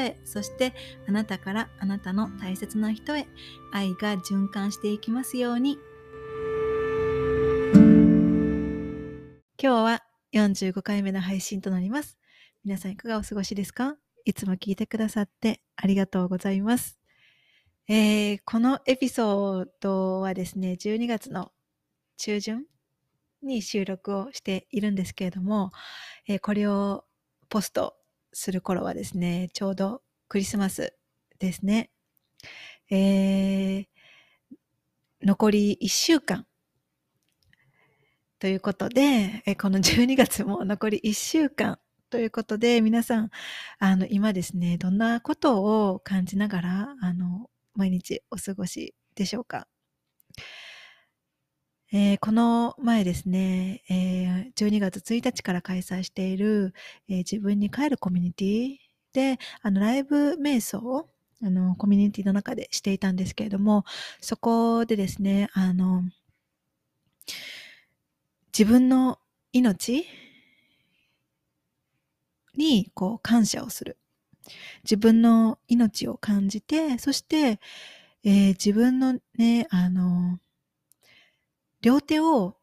へそしてあなたからあなたの大切な人へ愛が循環していきますように今日は45回目の配信となります。皆さんいかがお過ごしですか？いつも聞いてくださってありがとうございます。えー、このエピソードはですね、12月の中旬に収録をしているんですけれども、えー、これをポストする頃はですね、ちょうどクリスマスですね。えー、残り1週間ということで、この12月も残り1週間ということで、皆さん、あの、今ですね、どんなことを感じながら、あの、毎日お過ごしでしょうか？えー、この前ですね、えー、12月1日から開催している、えー、自分に帰るコミュニティで、あの、ライブ瞑想を、あの、コミュニティの中でしていたんですけれども、そこでですね、あの、自分の命にこう感謝をする。自分の命を感じて、そして、えー、自分のね、あの、両手を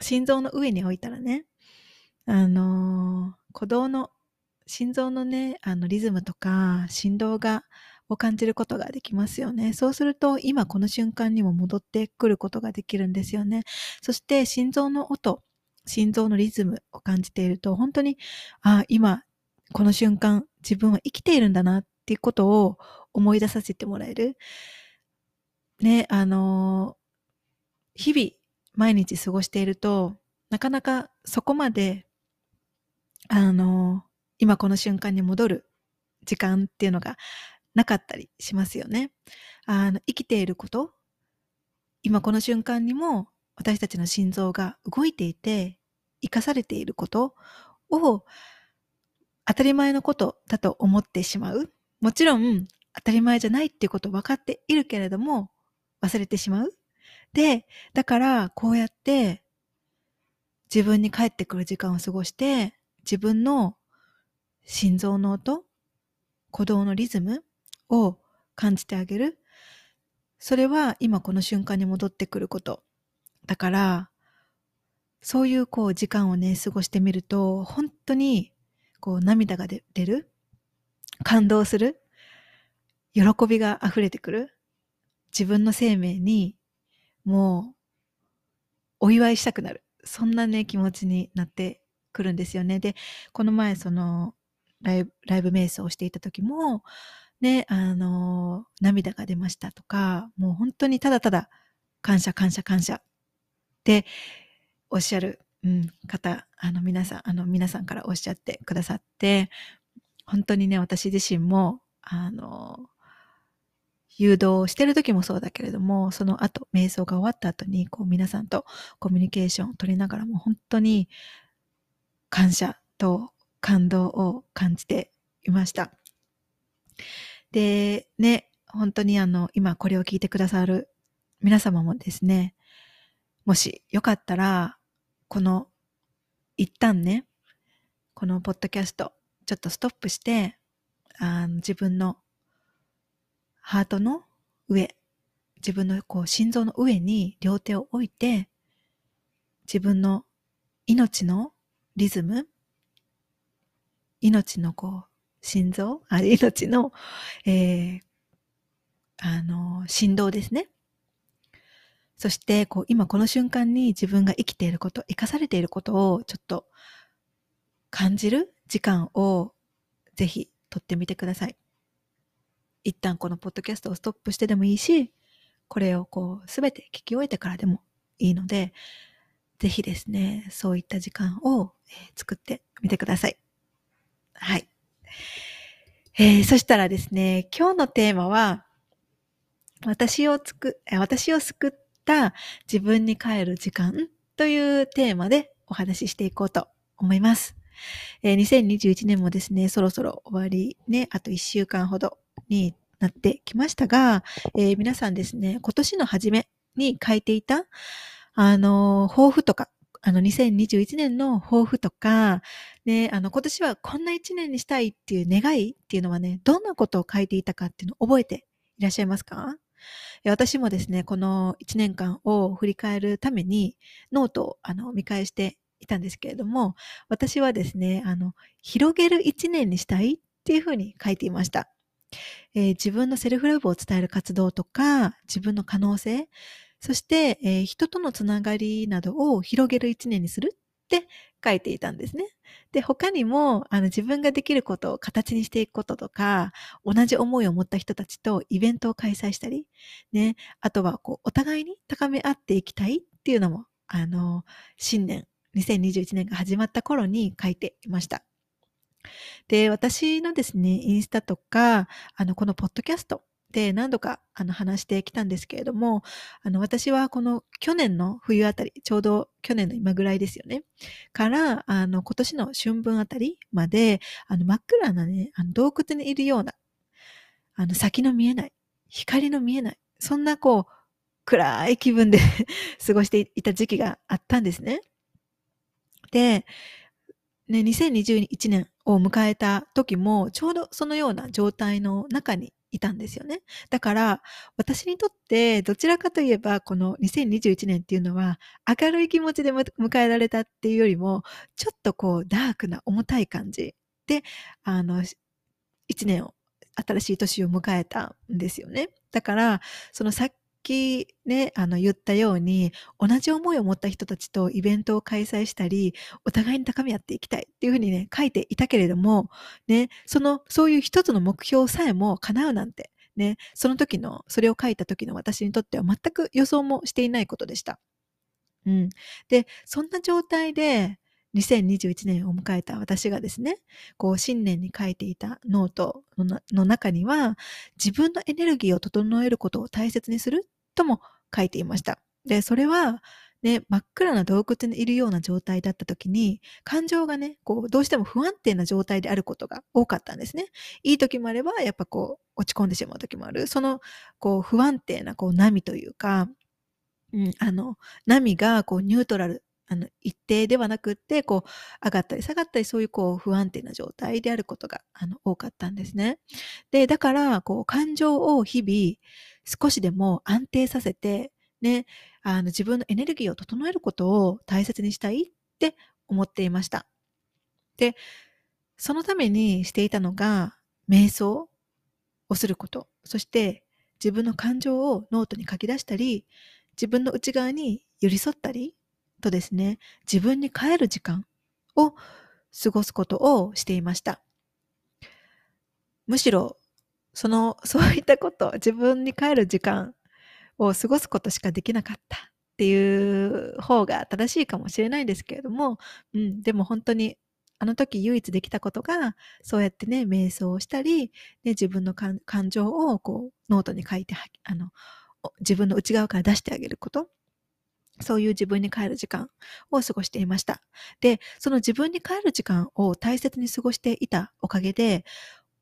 心臓の上に置いたらね、あの、鼓動の、心臓のね、あのリズムとか振動がを感じることができますよね。そうすると今この瞬間にも戻ってくることができるんですよね。そして心臓の音、心臓のリズムを感じていると本当に、あ、今この瞬間自分は生きているんだなっていうことを思い出させてもらえる。ね、あの、日々毎日過ごしているとなかなかそこまであの、今この瞬間に戻る時間っていうのがなかったりしますよね。あの、生きていること、今この瞬間にも私たちの心臓が動いていて、生かされていることを当たり前のことだと思ってしまう。もちろん当たり前じゃないっていうこと分かっているけれども忘れてしまう。で、だからこうやって自分に帰ってくる時間を過ごして自分の心臓の音、鼓動のリズム、を感じてあげる。それは今この瞬間に戻ってくること。だから、そういうこう時間をね、過ごしてみると、本当にこう涙が出る。感動する。喜びが溢れてくる。自分の生命にもうお祝いしたくなる。そんなね、気持ちになってくるんですよね。で、この前そのライブ、ライブ瞑想をしていた時も、ね、あの、涙が出ましたとか、もう本当にただただ感謝感謝感謝っておっしゃる、うん、方、あの皆さん、あの皆さんからおっしゃってくださって、本当にね、私自身も、あの、誘導してる時もそうだけれども、その後、瞑想が終わった後に、こう皆さんとコミュニケーションを取りながらも、本当に感謝と感動を感じていました。で、ね、本当にあの、今これを聞いてくださる皆様もですね、もしよかったら、この、一旦ね、このポッドキャスト、ちょっとストップして、あの自分のハートの上、自分のこう心臓の上に両手を置いて、自分の命のリズム、命のこう心臓、あ命の、えー、あの、振動ですね。そして、こう、今この瞬間に自分が生きていること、生かされていることをちょっと感じる時間をぜひ取ってみてください。一旦このポッドキャストをストップしてでもいいし、これをこう、すべて聞き終えてからでもいいので、ぜひですね、そういった時間を、え、作ってみてください。はいえー、そしたらですね、今日のテーマは、私をつく、私を救った自分に帰る時間というテーマでお話ししていこうと思います。えー、2021年もですね、そろそろ終わりね、あと1週間ほどになってきましたが、えー、皆さんですね、今年の初めに書いていた、あの、抱負とか、あの、2021年の抱負とか、ね、あの、今年はこんな1年にしたいっていう願いっていうのはね、どんなことを書いていたかっていうのを覚えていらっしゃいますか？私もですね、この1年間を振り返るためにノートをあの見返していたんですけれども、私はですね、あの、広げる1年にしたいっていうふうに書いていました。えー、自分のセルフラブを伝える活動とか、自分の可能性、そして、えー、人とのつながりなどを広げる1年にするって書いていたんですね。で、他にも、あの、自分ができることを形にしていくこととか、同じ思いを持った人たちとイベントを開催したり、ね、あとは、こう、お互いに高め合っていきたいっていうのも、あの、新年、2021年が始まった頃に書いていました。で、私のですね、インスタとか、あの、このポッドキャストで何度かあの話してきたんですけれども、あの、私はこの去年の冬あたり、ちょうど去年の今ぐらいですよね。から、あの、今年の春分あたりまで、あの、真っ暗なね、あの洞窟にいるような、あの、先の見えない、光の見えない、そんなこう、暗い気分で 過ごしていた時期があったんですね。で、ね、2021年を迎えた時も、ちょうどそのような状態の中にいたんですよね。だから、私にとってどちらかといえば、この2021年っていうのは、明るい気持ちで迎えられたっていうよりも、ちょっとこう、ダークな重たい感じで、あの、1年を、新しい年を迎えたんですよね。だから、そのさっきね、あの言ったように、同じ思いを持った人たちとイベントを開催したり、お互いに高め合っていきたいっていうふうにね、書いていたけれども、ね、その、そういう一つの目標さえも叶うなんて、ね、その時の、それを書いた時の私にとっては全く予想もしていないことでした。うん。で、そんな状態で、2021年を迎えた私がですね、こう新年に書いていたノートの中には、自分のエネルギーを整えることを大切にするとも書いていました。で、それは、ね、真っ暗な洞窟にいるような状態だった時に、感情がね、こう、どうしても不安定な状態であることが多かったんですね。いい時もあれば、やっぱこう、落ち込んでしまう時もある。その、こう、不安定な、こう、波というか、うん、あの、波が、こう、ニュートラルあの、一定ではなくって、こう、上がったり下がったり、そういうこう、不安定な状態であることが、あの、多かったんですね。で、だから、こう、感情を日々、少しでも安定させて、ね、あの、自分のエネルギーを整えることを大切にしたいって思っていました。で、そのためにしていたのが、瞑想をすること。そして、自分の感情をノートに書き出したり、自分の内側に寄り添ったり、とですね、自分に帰る時間を過ごすことをしていました。むしろ、その、そういったこと、自分に帰る時間を過ごすことしかできなかったっていう方が正しいかもしれないんですけれども、うん、でも本当にあの時唯一できたことが、そうやってね、瞑想をしたり、ね、自分の感情をこう、ノートに書いて、あの、自分の内側から出してあげること。そういう自分に帰る時間を過ごしていました。で、その自分に帰る時間を大切に過ごしていたおかげで、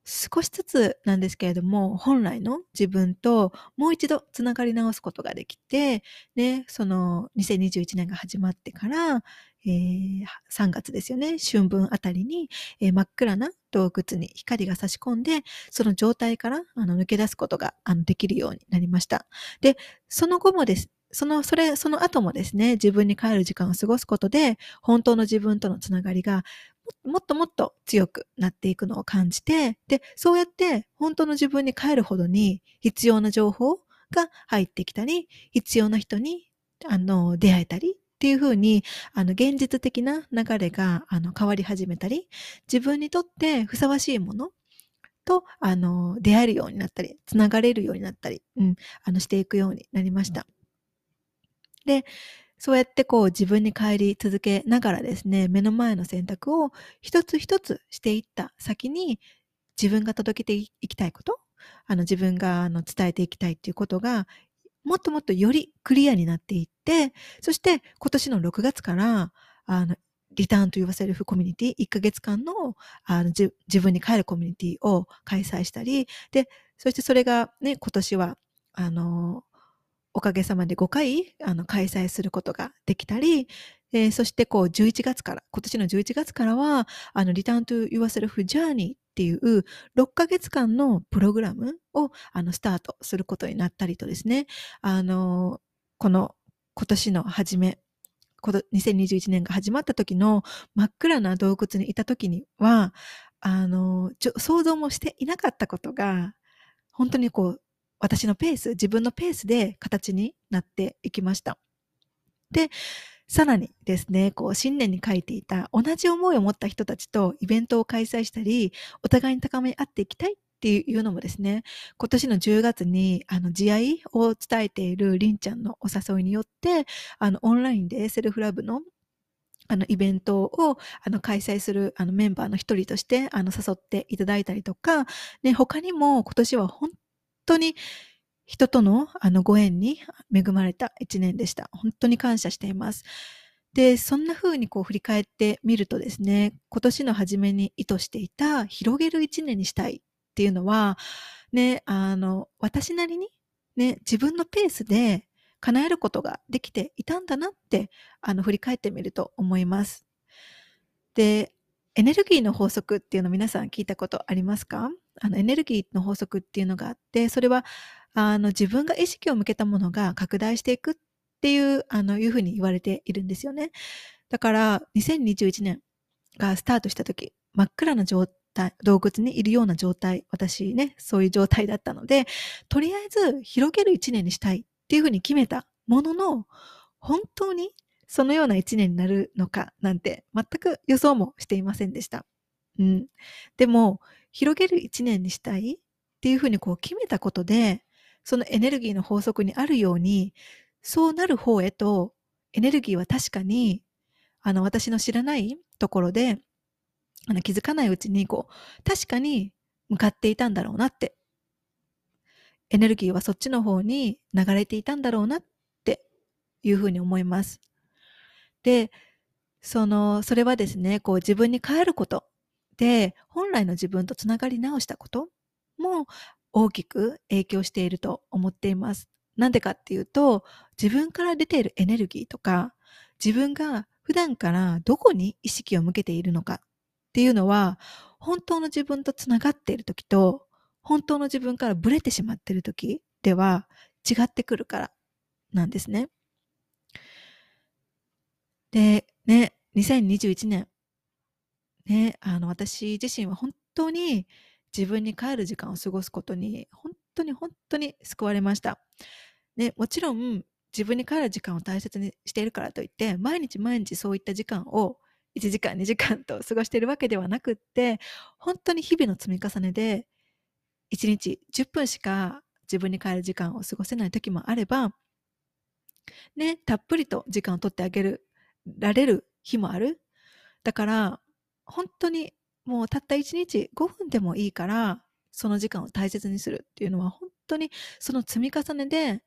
少しずつなんですけれども、本来の自分ともう一度つながり直すことができて、ね、その2021年が始まってから、えー、3月ですよね、春分あたりに、えー、真っ暗な洞窟に光が差し込んで、その状態からあの抜け出すことがあのできるようになりました。で、その後もですその、それ、その後もですね、自分に帰る時間を過ごすことで、本当の自分とのつながりがもっともっと強くなっていくのを感じて、で、そうやって本当の自分に帰るほどに必要な情報が入ってきたり、必要な人に、あの、出会えたりっていうふうに、あの、現実的な流れが、あの、変わり始めたり、自分にとってふさわしいものと、あの、出会えるようになったり、つながれるようになったり、うん、あの、していくようになりました。で、そうやってこう自分に帰り続けながらですね、目の前の選択を一つ一つしていった先に、自分が届けていきたいこと、あの自分があの伝えていきたいっていうことが、もっともっとよりクリアになっていって、そして今年の6月から、あの、リターンと言わせるコミュニティ、1ヶ月間のあの自分に帰るコミュニティを開催したり、で、そしてそれがね、今年は、あの、おかげさまで5回あの開催することができたり、えー、そしてこう11月から、今年の11月からは、あの、Return to Yourself Journey っていう6ヶ月間のプログラムをあのスタートすることになったりとですね、あの、この今年の初め、2021年が始まった時の真っ暗な洞窟にいた時には、あの、想像もしていなかったことが、本当にこう、私のペース、自分のペースで形になっていきました。で、さらにですね、こう、新年に書いていた同じ思いを持った人たちとイベントを開催したり、お互いに高め合っていきたいっていうのもですね、今年の10月に、あの、慈愛を伝えているりんちゃんのお誘いによって、あの、オンラインでセルフラブのあの、イベントを、あの、開催する、あの、メンバーの一人として、あの、誘っていただいたりとか、ね、他にも今年は本当に人とのあのご縁に恵まれた一年でした。本当に感謝しています。で、そんな風にこう振り返ってみるとですね、今年の初めに意図していた広げる一年にしたいっていうのは、ね、あの、私なりにね、自分のペースで叶えることができていたんだなって、あの、振り返ってみると思います。で、エネルギーの法則っていうの皆さん聞いたことありますか？あのエネルギーの法則っていうのがあって、それはあの自分が意識を向けたものが拡大していくっていう、あの、いうふうに言われているんですよね。だから、2021年がスタートした時、真っ暗な状態、洞窟にいるような状態、私ね、そういう状態だったので、とりあえず広げる一年にしたいっていうふうに決めたものの、本当にそのような一年になるのかなんて全く予想もしていませんでした。うん。でも、広げる一年にしたいっていうふうにこう決めたことで、そのエネルギーの法則にあるように、そうなる方へと、エネルギーは確かに、あの、私の知らないところで、あの、気づかないうちに、こう、確かに向かっていたんだろうなって。エネルギーはそっちの方に流れていたんだろうなっていうふうに思います。で、その、それはですね、こう自分に変えることで、本来の自分とつながり直したことも大きく影響していると思っています。なんでかっていうと、自分から出ているエネルギーとか、自分が普段からどこに意識を向けているのかっていうのは、本当の自分とつながっている時と、本当の自分からブレてしまっている時では違ってくるからなんですね。で、ね、2021年、ね、あの、私自身は本当に自分に帰る時間を過ごすことに、本当に本当に救われました。ね、もちろん、自分に帰る時間を大切にしているからといって、毎日毎日そういった時間を1時間、2時間と過ごしているわけではなくって、本当に日々の積み重ねで、1日10分しか自分に帰る時間を過ごせない時もあれば、ね、たっぷりと時間を取ってあげる、られる日もある。だから、本当にもうたった1日5分でもいいから、その時間を大切にするっていうのは本当にその積み重ねで、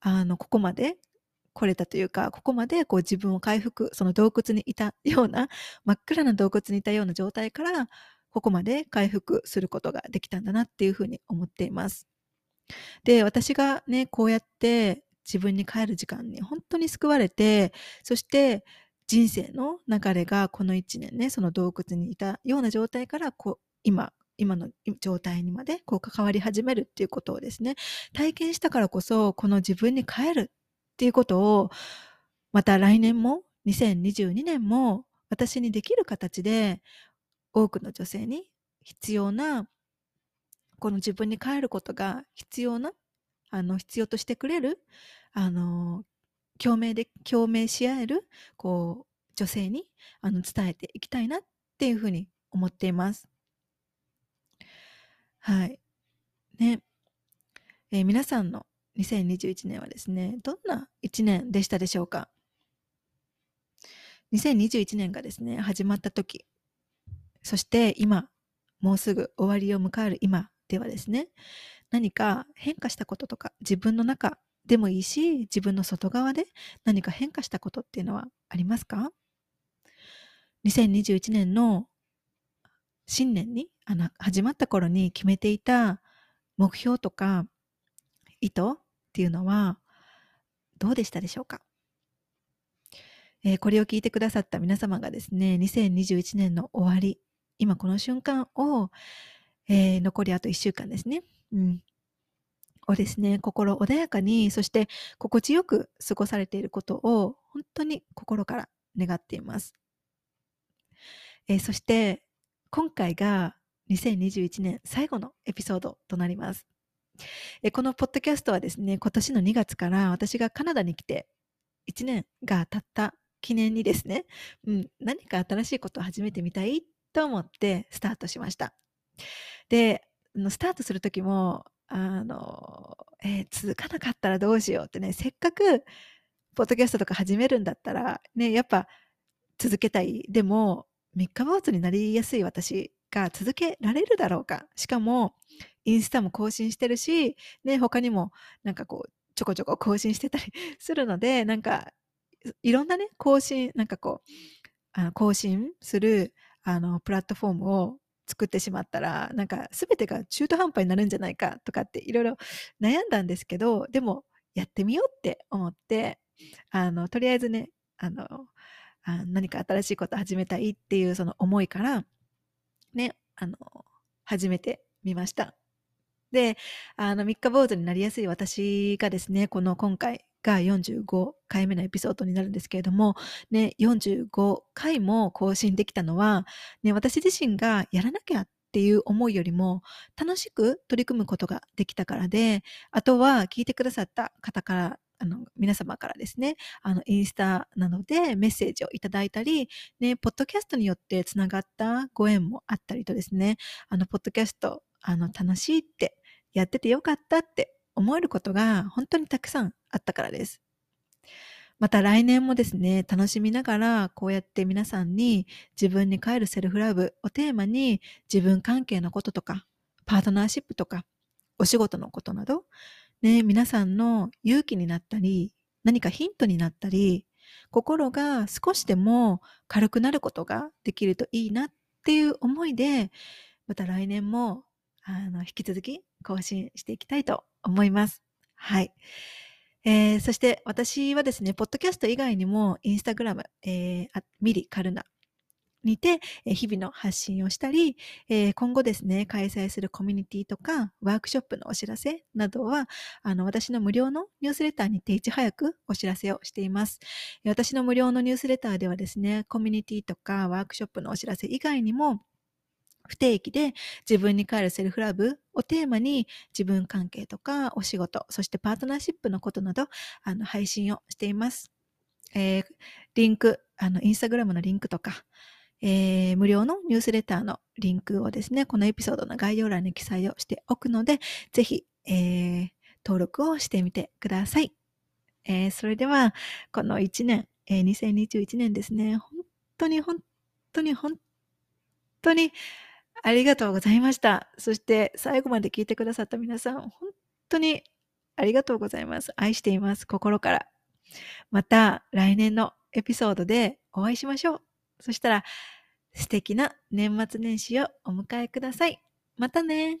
あの、ここまで来れたというか、ここまでこう自分を回復、その洞窟にいたような、真っ暗な洞窟にいたような状態から、ここまで回復することができたんだなっていうふうに思っています。で、私がね、こうやって自分に帰る時間に本当に救われて、そして人生の流れがこの1年ね、その洞窟にいたような状態からこう今、今の状態にまでこう関わり始めるっていうことをですね、体験したからこそ、この自分に帰るっていうことを、また来年も、2022年も私にできる形で多くの女性に必要なこの自分に帰ることが必要なあの必要としてくれるあの共鳴で、共鳴し合える、こう、女性にあの伝えていきたいなっていうふうに思っています。はい。ね。えー、皆さんの2021年はですね、どんな1年でしたでしょうか ?2021 年がですね、始まった時、そして今、もうすぐ終わりを迎える今ではですね、何か変化したこととか自分の中でもいいし、自分の外側で何か変化したことっていうのはありますか ?2021 年の新年にあの始まった頃に決めていた目標とか意図っていうのはどうでしたでしょうか、えー、これを聞いてくださった皆様がですね、2021年の終わり、今この瞬間を、えー、残りあと1週間ですね。うん。をですね、心穏やかに、そして心地よく過ごされていることを本当に心から願っています。えー、そして今回が2021年最後のエピソードとなります。えこのポッドキャストはですね、今年の2月から私がカナダに来て1年が経った記念にですね、うん、何か新しいことを始めてみたいと思ってスタートしました。で、スタートする時も、あの、えー、続かなかったらどうしようってね、せっかく、ポッドキャストとか始めるんだったら、ね、やっぱ続けたい。でも、三日坊主になりやすい私が続けられるだろうか。しかも、インスタも更新してるし、ね、他にもなんかこう、ちょこちょこ更新してたり するので、なんか、いろんなね、更新、なんかこう、あの更新する、あの、プラットフォームを作ってしまったら、なんか全てが中途半端になるんじゃないかとかっていろいろ悩んだんですけど、でもやってみようって思って、あの、とりあえずね、あの、あ何か新しいこと始めたいっていうその思いから、ね、あの、始めてみました。で、あの、三日坊主になりやすい私がですね、この今回が45回目のエピソードになるんですけれども、ね、45回も更新できたのは、ね、私自身がやらなきゃっていう思いよりも楽しく取り組むことができたからで、あとは聞いてくださった方からあの、皆様からですね、あの、インスタなどでメッセージをいただいたり、ね、ポッドキャストによってつながったご縁もあったりとですね、あの、ポッドキャスト、あの、楽しいって、やっててよかったって思えることが本当にたくさんあったからです。また来年もですね、楽しみながらこうやって皆さんに自分に帰るセルフラブをテーマに自分関係のこととか、パートナーシップとか、お仕事のことなど、ね、皆さんの勇気になったり、何かヒントになったり、心が少しでも軽くなることができるといいなっていう思いで、また来年もあの引き続き更新していきたいと思います。はい。えー、そして私はですね、ポッドキャスト以外にもインスタグラム、えー、ミリカルナにて、日々の発信をしたり、え今後ですね、開催するコミュニティとか、ワークショップのお知らせなどは、あの、私の無料のニュースレターにていち早くお知らせをしています。私の無料のニュースレターではですね、コミュニティとかワークショップのお知らせ以外にも、不定期で自分に帰るセルフラブをテーマに自分関係とかお仕事、そしてパートナーシップのことなどあの配信をしています。えー、リンク、あの、インスタグラムのリンクとか、えー、無料のニュースレターのリンクをですね、このエピソードの概要欄に記載をしておくので、ぜひ、えー、登録をしてみてください。えー、それでは、この1年、えー、2021年ですね、本当に本当に本当にありがとうございました。そして最後まで聞いてくださった皆さん、本当にありがとうございます。愛しています。心から。また来年のエピソードでお会いしましょう。そしたら素敵な年末年始をお迎えください。またね。